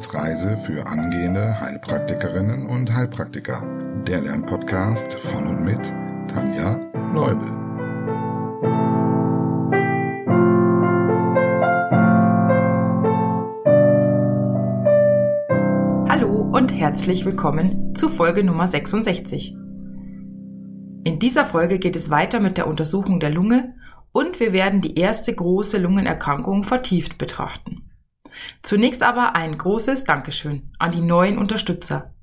Wissensreise für angehende Heilpraktikerinnen und Heilpraktiker. Der Lernpodcast von und mit Tanja Leubel. Hallo und herzlich willkommen zu Folge Nummer 66. In dieser Folge geht es weiter mit der Untersuchung der Lunge und wir werden die erste große Lungenerkrankung vertieft betrachten. Zunächst aber ein großes Dankeschön an die neuen Unterstützer.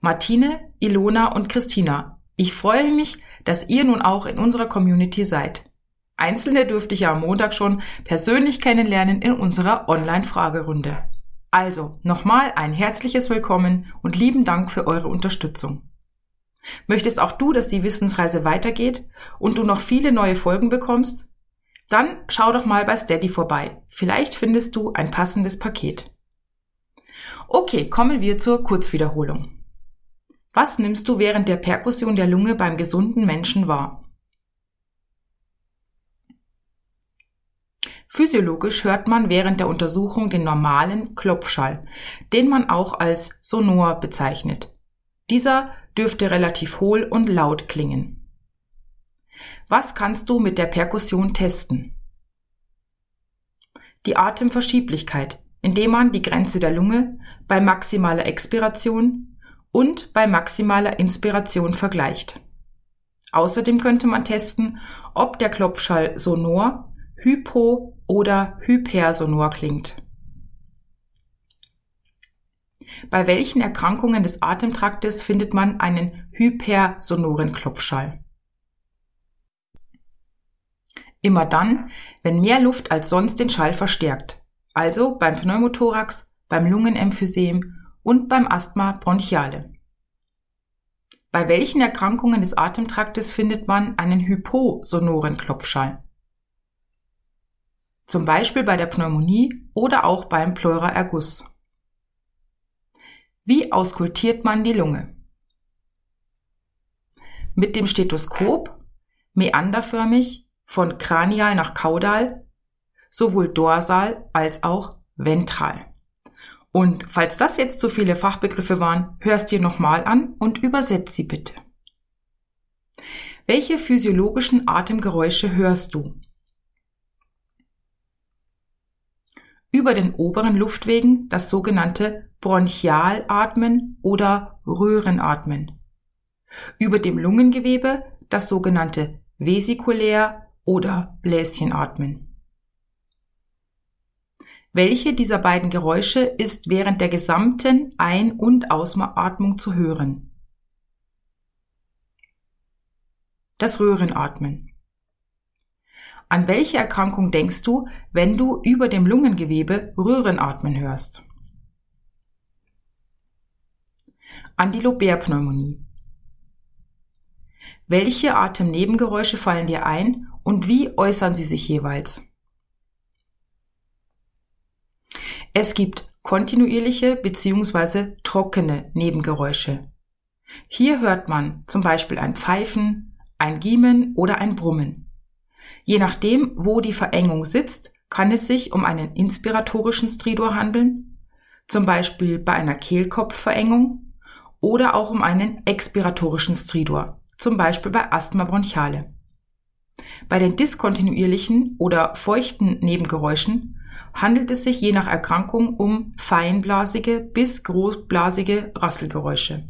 Martine, Ilona und Christina. Ich freue mich, dass ihr nun auch in unserer Community seid. Einzelne durfte ich ja am Montag schon persönlich kennenlernen in unserer Online-Fragerunde. Also nochmal ein herzliches Willkommen und lieben Dank für eure Unterstützung. Möchtest auch du, dass die Wissensreise weitergeht und du noch viele neue Folgen bekommst? Dann schau doch mal bei Steady vorbei. Vielleicht findest du ein passendes Paket. Okay, kommen wir zur Kurzwiederholung. Was nimmst du während der Perkussion der Lunge beim gesunden Menschen wahr? Physiologisch hört man während der Untersuchung den normalen Klopfschall, den man auch als Sonor bezeichnet. Dieser dürfte relativ hohl und laut klingen. Was kannst du mit der Perkussion testen? Die Atemverschieblichkeit, indem man die Grenze der Lunge bei maximaler Expiration und bei maximaler Inspiration vergleicht. Außerdem könnte man testen, ob der Klopfschall sonor, hypo oder hypersonor klingt. Bei welchen Erkrankungen des Atemtraktes findet man einen hypersonoren Klopfschall? Immer dann, wenn mehr Luft als sonst den Schall verstärkt. Also beim Pneumothorax, beim Lungenemphysem und beim Asthma bronchiale. Bei welchen Erkrankungen des Atemtraktes findet man einen hyposonoren Klopfschall? Zum Beispiel bei der Pneumonie oder auch beim Pleuraerguss. Wie auskultiert man die Lunge? Mit dem Stethoskop, meanderförmig von kranial nach kaudal, sowohl dorsal als auch ventral. Und falls das jetzt zu viele Fachbegriffe waren, hörst dir nochmal an und übersetz sie bitte. Welche physiologischen Atemgeräusche hörst du? Über den oberen Luftwegen das sogenannte Bronchialatmen oder Röhrenatmen. Über dem Lungengewebe das sogenannte Vesikulär oder Bläschen atmen. Welche dieser beiden Geräusche ist während der gesamten Ein- und Ausatmung zu hören? Das Röhrenatmen. An welche Erkrankung denkst du, wenn du über dem Lungengewebe Röhrenatmen hörst? An die Lobärpneumonie. Welche Atemnebengeräusche fallen dir ein und wie äußern sie sich jeweils? Es gibt kontinuierliche bzw. trockene Nebengeräusche. Hier hört man zum Beispiel ein Pfeifen, ein Giemen oder ein Brummen. Je nachdem, wo die Verengung sitzt, kann es sich um einen inspiratorischen Stridor handeln, zum Beispiel bei einer Kehlkopfverengung, oder auch um einen expiratorischen Stridor, zum Beispiel bei Asthma bronchiale. Bei den diskontinuierlichen oder feuchten Nebengeräuschen handelt es sich je nach Erkrankung um feinblasige bis großblasige Rasselgeräusche.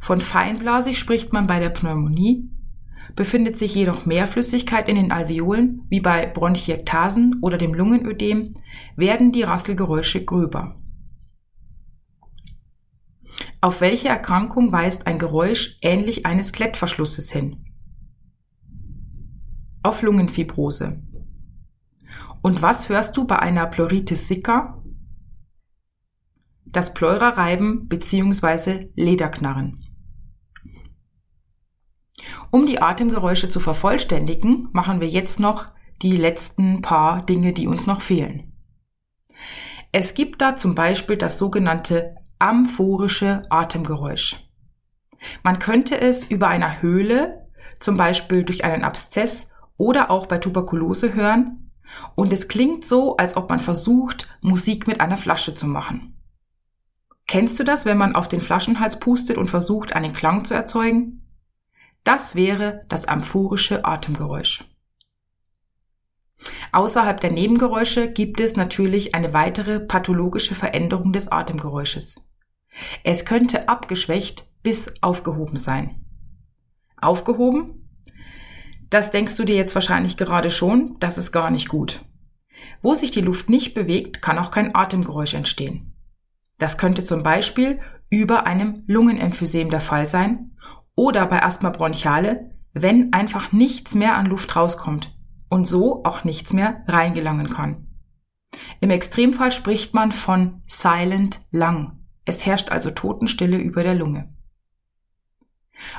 Von feinblasig spricht man bei der Pneumonie, befindet sich jedoch mehr Flüssigkeit in den Alveolen, wie bei Bronchiektasen oder dem Lungenödem, werden die Rasselgeräusche gröber. Auf welche Erkrankung weist ein Geräusch ähnlich eines Klettverschlusses hin? Auf Lungenfibrose. Und was hörst du bei einer Pleuritis sicca? Das Pleurareiben bzw. Lederknarren. Um die Atemgeräusche zu vervollständigen, machen wir jetzt noch die letzten paar Dinge, die uns noch fehlen. Es gibt da zum Beispiel das sogenannte amphorische Atemgeräusch. Man könnte es über einer Höhle, zum Beispiel durch einen Abszess oder auch bei Tuberkulose hören. Und es klingt so, als ob man versucht, Musik mit einer Flasche zu machen. Kennst du das, wenn man auf den Flaschenhals pustet und versucht, einen Klang zu erzeugen? Das wäre das amphorische Atemgeräusch. Außerhalb der Nebengeräusche gibt es natürlich eine weitere pathologische Veränderung des Atemgeräusches. Es könnte abgeschwächt bis aufgehoben sein. Aufgehoben? Das denkst du dir jetzt wahrscheinlich gerade schon, das ist gar nicht gut. Wo sich die Luft nicht bewegt, kann auch kein Atemgeräusch entstehen. Das könnte zum Beispiel über einem Lungenemphysem der Fall sein oder bei Asthma bronchiale, wenn einfach nichts mehr an Luft rauskommt und so auch nichts mehr reingelangen kann. Im Extremfall spricht man von Silent Lung. Es herrscht also Totenstille über der Lunge.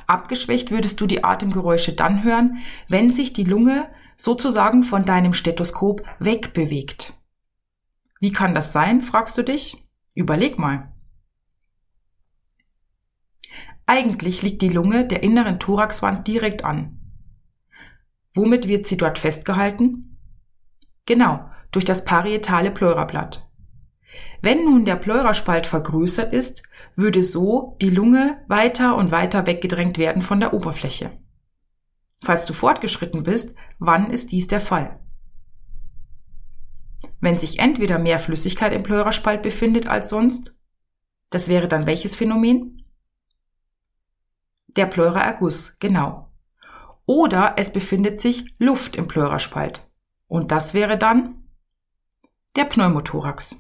Abgeschwächt würdest du die Atemgeräusche dann hören, wenn sich die Lunge sozusagen von deinem Stethoskop wegbewegt. Wie kann das sein, fragst du dich? Überleg mal. Eigentlich liegt die Lunge der inneren Thoraxwand direkt an. Womit wird sie dort festgehalten? Genau, durch das parietale Pleurablatt. Wenn nun der Pleuraspalt vergrößert ist, würde so die Lunge weiter und weiter weggedrängt werden von der Oberfläche. Falls du fortgeschritten bist, wann ist dies der Fall? Wenn sich entweder mehr Flüssigkeit im Pleuraspalt befindet als sonst, das wäre dann welches Phänomen? Der Pleuraerguss, genau oder es befindet sich Luft im Pleuraspalt. Und das wäre dann der Pneumothorax.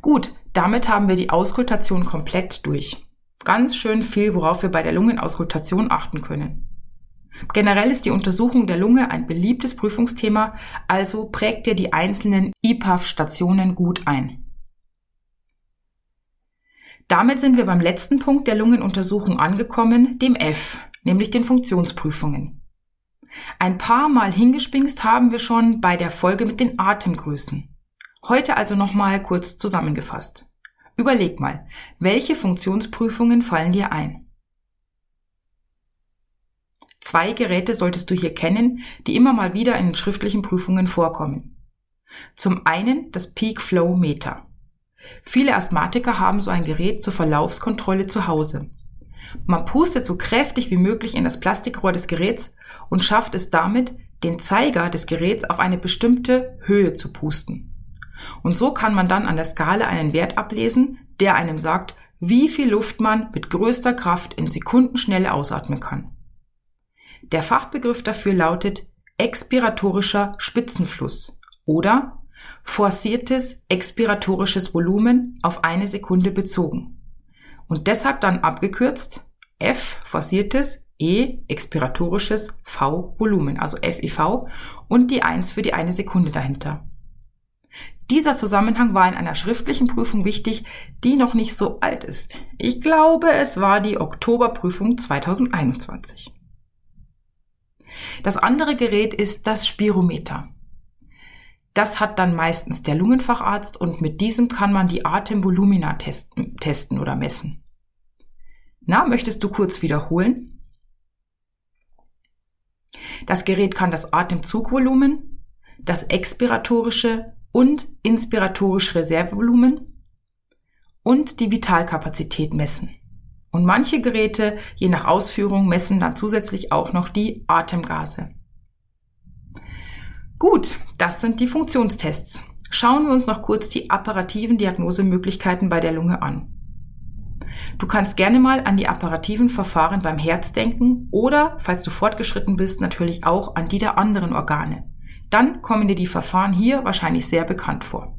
Gut, damit haben wir die Auskultation komplett durch. Ganz schön viel, worauf wir bei der Lungenauskultation achten können. Generell ist die Untersuchung der Lunge ein beliebtes Prüfungsthema, also prägt ihr die einzelnen IPAF-Stationen gut ein. Damit sind wir beim letzten Punkt der Lungenuntersuchung angekommen, dem F, nämlich den Funktionsprüfungen. Ein paar Mal hingespingst haben wir schon bei der Folge mit den Atemgrößen. Heute also nochmal kurz zusammengefasst. Überleg mal, welche Funktionsprüfungen fallen dir ein? Zwei Geräte solltest du hier kennen, die immer mal wieder in den schriftlichen Prüfungen vorkommen. Zum einen das Peak Flow Meter. Viele Asthmatiker haben so ein Gerät zur Verlaufskontrolle zu Hause. Man pustet so kräftig wie möglich in das Plastikrohr des Geräts und schafft es damit, den Zeiger des Geräts auf eine bestimmte Höhe zu pusten. Und so kann man dann an der Skala einen Wert ablesen, der einem sagt, wie viel Luft man mit größter Kraft in Sekundenschnelle ausatmen kann. Der Fachbegriff dafür lautet expiratorischer Spitzenfluss oder forciertes expiratorisches Volumen auf eine Sekunde bezogen und deshalb dann abgekürzt F forciertes, E expiratorisches, V Volumen, also FIV und die 1 für die eine Sekunde dahinter. Dieser Zusammenhang war in einer schriftlichen Prüfung wichtig, die noch nicht so alt ist. Ich glaube, es war die Oktoberprüfung 2021. Das andere Gerät ist das Spirometer. Das hat dann meistens der Lungenfacharzt und mit diesem kann man die Atemvolumina testen, testen oder messen. Na, möchtest du kurz wiederholen? Das Gerät kann das Atemzugvolumen, das expiratorische und inspiratorische Reservevolumen und die Vitalkapazität messen. Und manche Geräte, je nach Ausführung, messen dann zusätzlich auch noch die Atemgase. Gut, das sind die Funktionstests. Schauen wir uns noch kurz die apparativen Diagnosemöglichkeiten bei der Lunge an. Du kannst gerne mal an die apparativen Verfahren beim Herz denken oder, falls du fortgeschritten bist, natürlich auch an die der anderen Organe. Dann kommen dir die Verfahren hier wahrscheinlich sehr bekannt vor.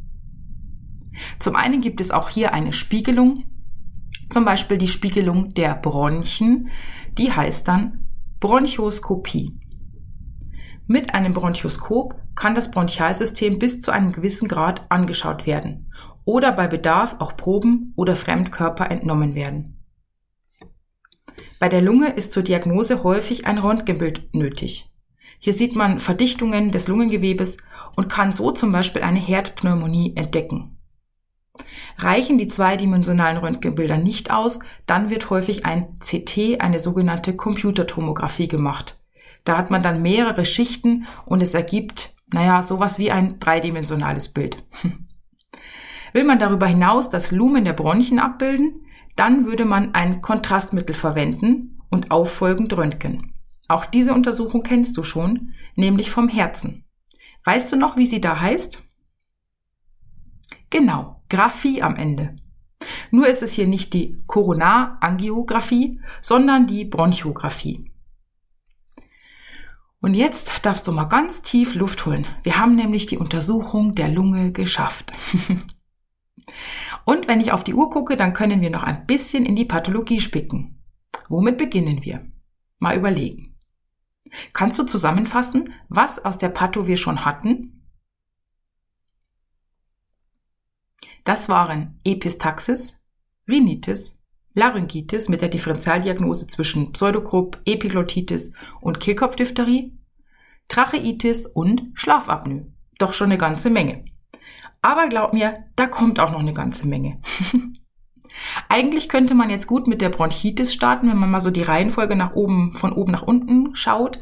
Zum einen gibt es auch hier eine Spiegelung, zum Beispiel die Spiegelung der Bronchien, die heißt dann Bronchoskopie. Mit einem Bronchoskop kann das Bronchialsystem bis zu einem gewissen Grad angeschaut werden oder bei Bedarf auch Proben oder Fremdkörper entnommen werden. Bei der Lunge ist zur Diagnose häufig ein Röntgenbild nötig. Hier sieht man Verdichtungen des Lungengewebes und kann so zum Beispiel eine Herdpneumonie entdecken. Reichen die zweidimensionalen Röntgenbilder nicht aus, dann wird häufig ein CT, eine sogenannte Computertomographie gemacht. Da hat man dann mehrere Schichten und es ergibt, naja, sowas wie ein dreidimensionales Bild. Will man darüber hinaus das Lumen der Bronchien abbilden, dann würde man ein Kontrastmittel verwenden und auffolgend röntgen. Auch diese Untersuchung kennst du schon, nämlich vom Herzen. Weißt du noch, wie sie da heißt? Genau, Graphie am Ende. Nur ist es hier nicht die Koronarangiographie, sondern die Bronchiographie. Und jetzt darfst du mal ganz tief Luft holen. Wir haben nämlich die Untersuchung der Lunge geschafft. Und wenn ich auf die Uhr gucke, dann können wir noch ein bisschen in die Pathologie spicken. Womit beginnen wir? Mal überlegen. Kannst du zusammenfassen, was aus der Patho wir schon hatten? Das waren Epistaxis, Rhinitis, Laryngitis mit der Differentialdiagnose zwischen Pseudogrupp, Epiglottitis und Kehlkopfdiphtherie, Tracheitis und Schlafapnoe. Doch schon eine ganze Menge. Aber glaub mir, da kommt auch noch eine ganze Menge. Eigentlich könnte man jetzt gut mit der Bronchitis starten, wenn man mal so die Reihenfolge nach oben, von oben nach unten schaut.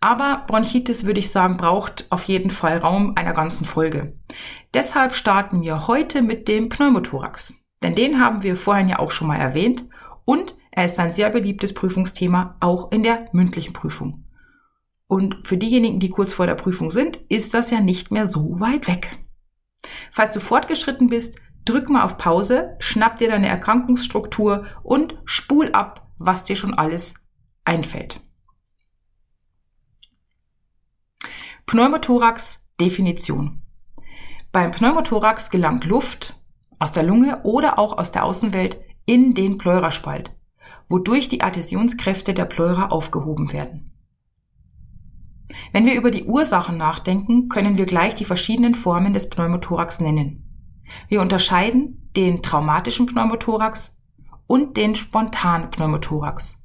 Aber Bronchitis, würde ich sagen, braucht auf jeden Fall Raum einer ganzen Folge. Deshalb starten wir heute mit dem Pneumothorax. Denn den haben wir vorhin ja auch schon mal erwähnt und er ist ein sehr beliebtes Prüfungsthema auch in der mündlichen Prüfung. Und für diejenigen, die kurz vor der Prüfung sind, ist das ja nicht mehr so weit weg. Falls du fortgeschritten bist, drück mal auf Pause, schnapp dir deine Erkrankungsstruktur und spul ab, was dir schon alles einfällt. Pneumothorax Definition. Beim Pneumothorax gelangt Luft aus der Lunge oder auch aus der Außenwelt in den Pleuraspalt, wodurch die Adhäsionskräfte der Pleura aufgehoben werden. Wenn wir über die Ursachen nachdenken, können wir gleich die verschiedenen Formen des Pneumothorax nennen. Wir unterscheiden den traumatischen Pneumothorax und den spontanen Pneumothorax.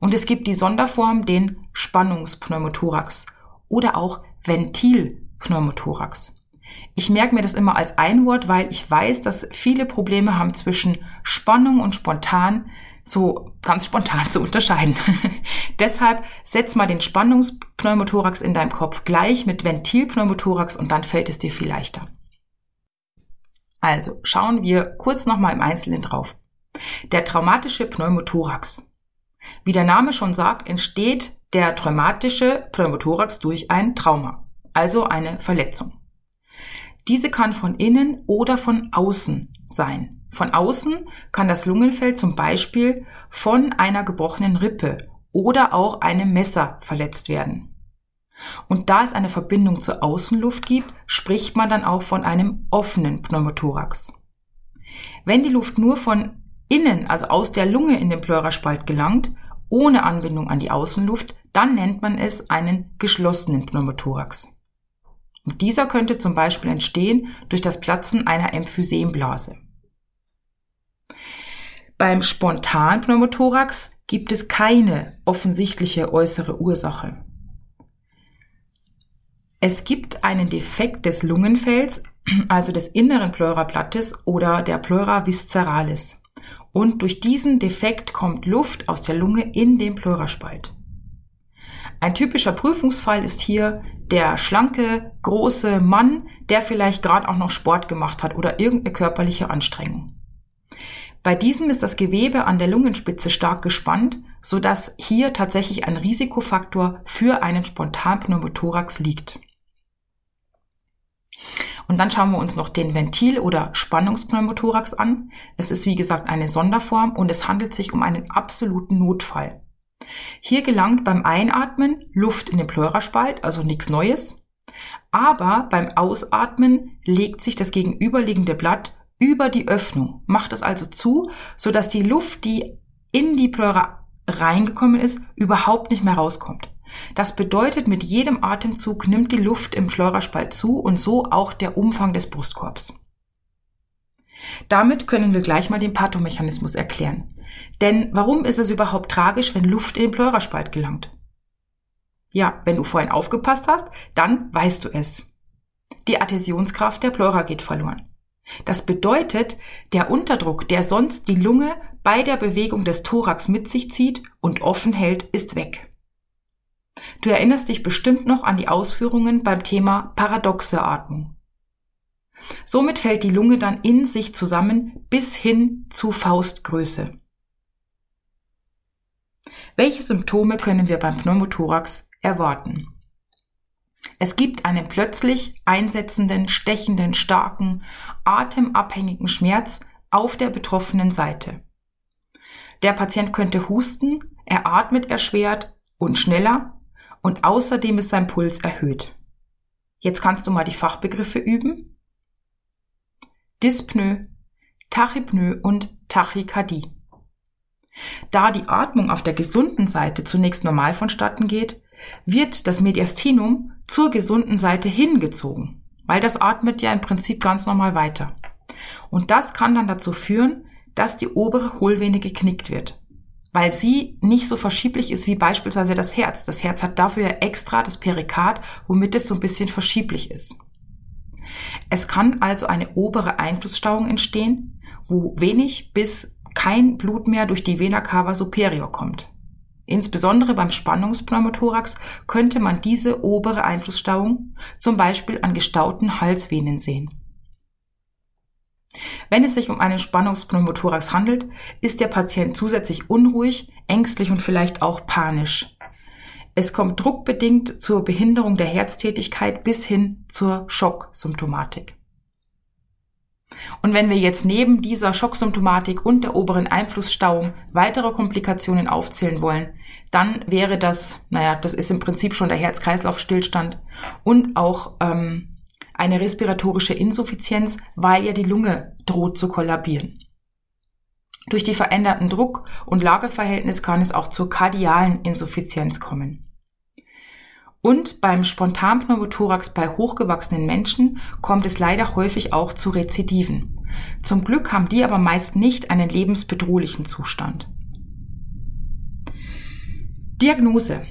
Und es gibt die Sonderform, den Spannungspneumothorax oder auch Ventilpneumothorax. Ich merke mir das immer als ein Wort, weil ich weiß, dass viele Probleme haben zwischen Spannung und spontan so ganz spontan zu unterscheiden. Deshalb setz mal den Spannungspneumothorax in deinem Kopf gleich mit Ventilpneumothorax und dann fällt es dir viel leichter. Also schauen wir kurz nochmal im Einzelnen drauf. Der traumatische Pneumothorax. Wie der Name schon sagt, entsteht der traumatische Pneumothorax durch ein Trauma, also eine Verletzung. Diese kann von innen oder von außen sein. Von außen kann das Lungenfeld zum Beispiel von einer gebrochenen Rippe oder auch einem Messer verletzt werden. Und da es eine Verbindung zur Außenluft gibt, spricht man dann auch von einem offenen Pneumothorax. Wenn die Luft nur von innen, also aus der Lunge in den Pleuraspalt gelangt, ohne Anbindung an die Außenluft, dann nennt man es einen geschlossenen Pneumothorax. Und dieser könnte zum Beispiel entstehen durch das Platzen einer Emphysemblase. Beim Spontanpneumothorax gibt es keine offensichtliche äußere Ursache. Es gibt einen Defekt des Lungenfells, also des inneren Pleurablattes oder der Pleura visceralis. Und durch diesen Defekt kommt Luft aus der Lunge in den Pleuraspalt. Ein typischer Prüfungsfall ist hier der schlanke, große Mann, der vielleicht gerade auch noch Sport gemacht hat oder irgendeine körperliche Anstrengung. Bei diesem ist das Gewebe an der Lungenspitze stark gespannt, sodass hier tatsächlich ein Risikofaktor für einen Spontanpneumothorax liegt. Und dann schauen wir uns noch den Ventil- oder Spannungspneumothorax an. Es ist wie gesagt eine Sonderform und es handelt sich um einen absoluten Notfall. Hier gelangt beim Einatmen Luft in den Pleuraspalt, also nichts Neues. Aber beim Ausatmen legt sich das gegenüberliegende Blatt über die Öffnung, macht es also zu, sodass die Luft, die in die Pleura reingekommen ist, überhaupt nicht mehr rauskommt. Das bedeutet, mit jedem Atemzug nimmt die Luft im Pleuraspalt zu und so auch der Umfang des Brustkorbs. Damit können wir gleich mal den Pathomechanismus erklären. Denn warum ist es überhaupt tragisch, wenn Luft in den Pleuraspalt gelangt? Ja, wenn du vorhin aufgepasst hast, dann weißt du es. Die Adhäsionskraft der Pleura geht verloren. Das bedeutet, der Unterdruck, der sonst die Lunge bei der Bewegung des Thorax mit sich zieht und offen hält, ist weg. Du erinnerst dich bestimmt noch an die Ausführungen beim Thema paradoxe Atmung. Somit fällt die Lunge dann in sich zusammen bis hin zu Faustgröße. Welche Symptome können wir beim Pneumothorax erwarten? Es gibt einen plötzlich einsetzenden, stechenden, starken, atemabhängigen Schmerz auf der betroffenen Seite. Der Patient könnte husten, er atmet erschwert und schneller und außerdem ist sein Puls erhöht. Jetzt kannst du mal die Fachbegriffe üben. Dyspnoe, Tachypnoe und Tachykardie. Da die Atmung auf der gesunden Seite zunächst normal vonstatten geht, wird das Mediastinum zur gesunden Seite hingezogen, weil das atmet ja im Prinzip ganz normal weiter. Und das kann dann dazu führen, dass die obere Hohlvene geknickt wird, weil sie nicht so verschieblich ist wie beispielsweise das Herz. Das Herz hat dafür ja extra das Perikard, womit es so ein bisschen verschieblich ist. Es kann also eine obere Einflussstauung entstehen, wo wenig bis kein Blut mehr durch die Vena cava superior kommt. Insbesondere beim Spannungspneumothorax könnte man diese obere Einflussstauung zum Beispiel an gestauten Halsvenen sehen. Wenn es sich um einen Spannungspneumothorax handelt, ist der Patient zusätzlich unruhig, ängstlich und vielleicht auch panisch. Es kommt druckbedingt zur Behinderung der Herztätigkeit bis hin zur Schocksymptomatik. Und wenn wir jetzt neben dieser Schocksymptomatik und der oberen Einflussstauung weitere Komplikationen aufzählen wollen, dann wäre das, naja, das ist im Prinzip schon der Herz-Kreislauf-Stillstand und auch ähm, eine respiratorische Insuffizienz, weil ja die Lunge droht zu kollabieren. Durch die veränderten Druck- und Lageverhältnis kann es auch zur kardialen Insuffizienz kommen. Und beim Spontanpneumothorax bei hochgewachsenen Menschen kommt es leider häufig auch zu Rezidiven. Zum Glück haben die aber meist nicht einen lebensbedrohlichen Zustand. Diagnose.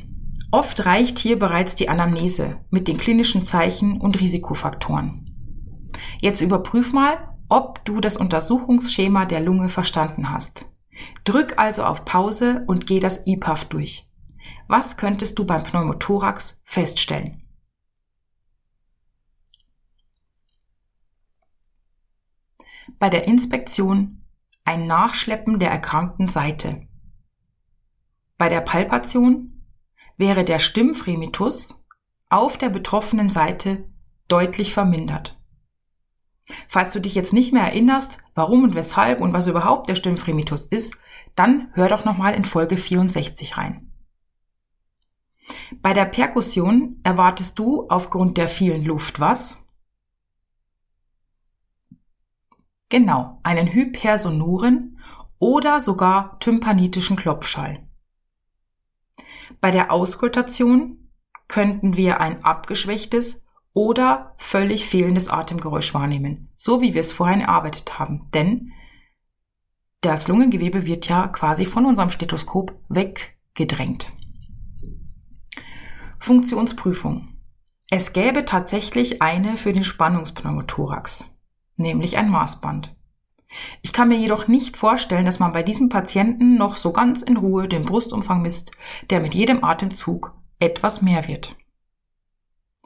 Oft reicht hier bereits die Anamnese mit den klinischen Zeichen und Risikofaktoren. Jetzt überprüf mal, ob du das Untersuchungsschema der Lunge verstanden hast. Drück also auf Pause und geh das IPAF durch. Was könntest du beim Pneumothorax feststellen? Bei der Inspektion ein Nachschleppen der erkrankten Seite. Bei der Palpation wäre der Stimmfremitus auf der betroffenen Seite deutlich vermindert. Falls du dich jetzt nicht mehr erinnerst, warum und weshalb und was überhaupt der Stimmfremitus ist, dann hör doch nochmal in Folge 64 rein. Bei der Perkussion erwartest du aufgrund der vielen Luft was? Genau, einen hypersonoren oder sogar tympanitischen Klopfschall. Bei der Auskultation könnten wir ein abgeschwächtes oder völlig fehlendes Atemgeräusch wahrnehmen, so wie wir es vorhin erarbeitet haben. Denn das Lungengewebe wird ja quasi von unserem Stethoskop weggedrängt. Funktionsprüfung. Es gäbe tatsächlich eine für den Spannungspneumothorax, nämlich ein Maßband. Ich kann mir jedoch nicht vorstellen, dass man bei diesem Patienten noch so ganz in Ruhe den Brustumfang misst, der mit jedem Atemzug etwas mehr wird.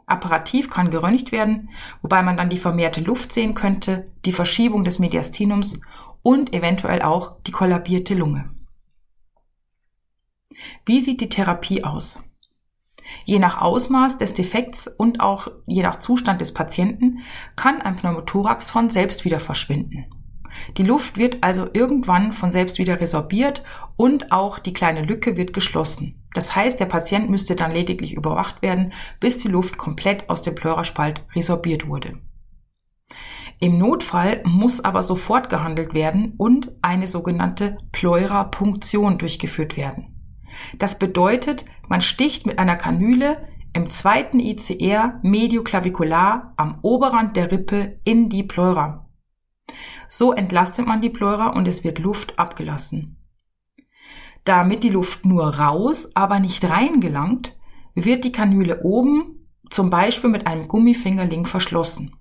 Apparativ kann geröntgt werden, wobei man dann die vermehrte Luft sehen könnte, die Verschiebung des Mediastinums und eventuell auch die kollabierte Lunge. Wie sieht die Therapie aus? Je nach Ausmaß des Defekts und auch je nach Zustand des Patienten kann ein Pneumothorax von selbst wieder verschwinden. Die Luft wird also irgendwann von selbst wieder resorbiert und auch die kleine Lücke wird geschlossen. Das heißt, der Patient müsste dann lediglich überwacht werden, bis die Luft komplett aus dem Pleuraspalt resorbiert wurde. Im Notfall muss aber sofort gehandelt werden und eine sogenannte Pleurapunktion durchgeführt werden. Das bedeutet, man sticht mit einer Kanüle im zweiten ICR medioclavicular am Oberrand der Rippe in die Pleura. So entlastet man die Pleura und es wird Luft abgelassen. Damit die Luft nur raus, aber nicht rein gelangt, wird die Kanüle oben zum Beispiel mit einem Gummifingerling verschlossen.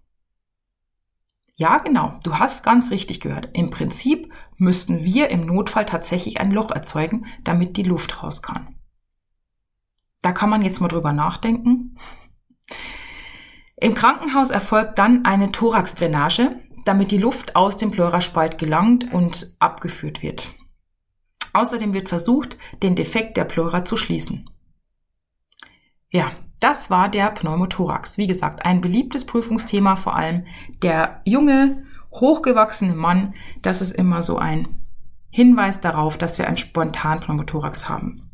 Ja, genau, du hast ganz richtig gehört. Im Prinzip müssten wir im Notfall tatsächlich ein Loch erzeugen, damit die Luft raus kann. Da kann man jetzt mal drüber nachdenken. Im Krankenhaus erfolgt dann eine Thoraxdrainage, damit die Luft aus dem Pleuraspalt gelangt und abgeführt wird. Außerdem wird versucht, den Defekt der Pleura zu schließen. Ja, das war der Pneumothorax. Wie gesagt, ein beliebtes Prüfungsthema, vor allem der junge, hochgewachsene Mann. Das ist immer so ein Hinweis darauf, dass wir einen spontanen Pneumothorax haben.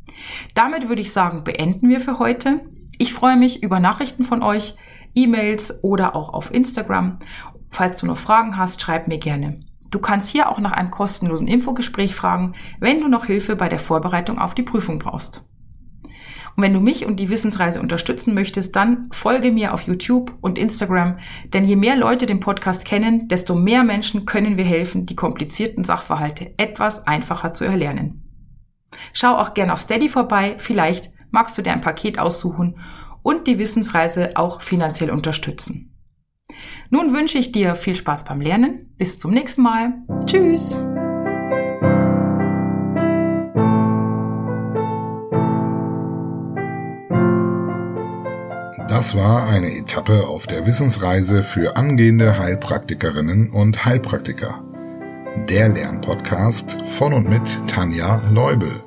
Damit würde ich sagen, beenden wir für heute. Ich freue mich über Nachrichten von euch, E-Mails oder auch auf Instagram. Falls du noch Fragen hast, schreib mir gerne. Du kannst hier auch nach einem kostenlosen Infogespräch fragen, wenn du noch Hilfe bei der Vorbereitung auf die Prüfung brauchst. Und wenn du mich und die Wissensreise unterstützen möchtest, dann folge mir auf YouTube und Instagram, denn je mehr Leute den Podcast kennen, desto mehr Menschen können wir helfen, die komplizierten Sachverhalte etwas einfacher zu erlernen. Schau auch gern auf Steady vorbei, vielleicht magst du dir ein Paket aussuchen und die Wissensreise auch finanziell unterstützen. Nun wünsche ich dir viel Spaß beim Lernen. Bis zum nächsten Mal. Tschüss. Das war eine Etappe auf der Wissensreise für angehende Heilpraktikerinnen und Heilpraktiker. Der Lernpodcast von und mit Tanja Leubel.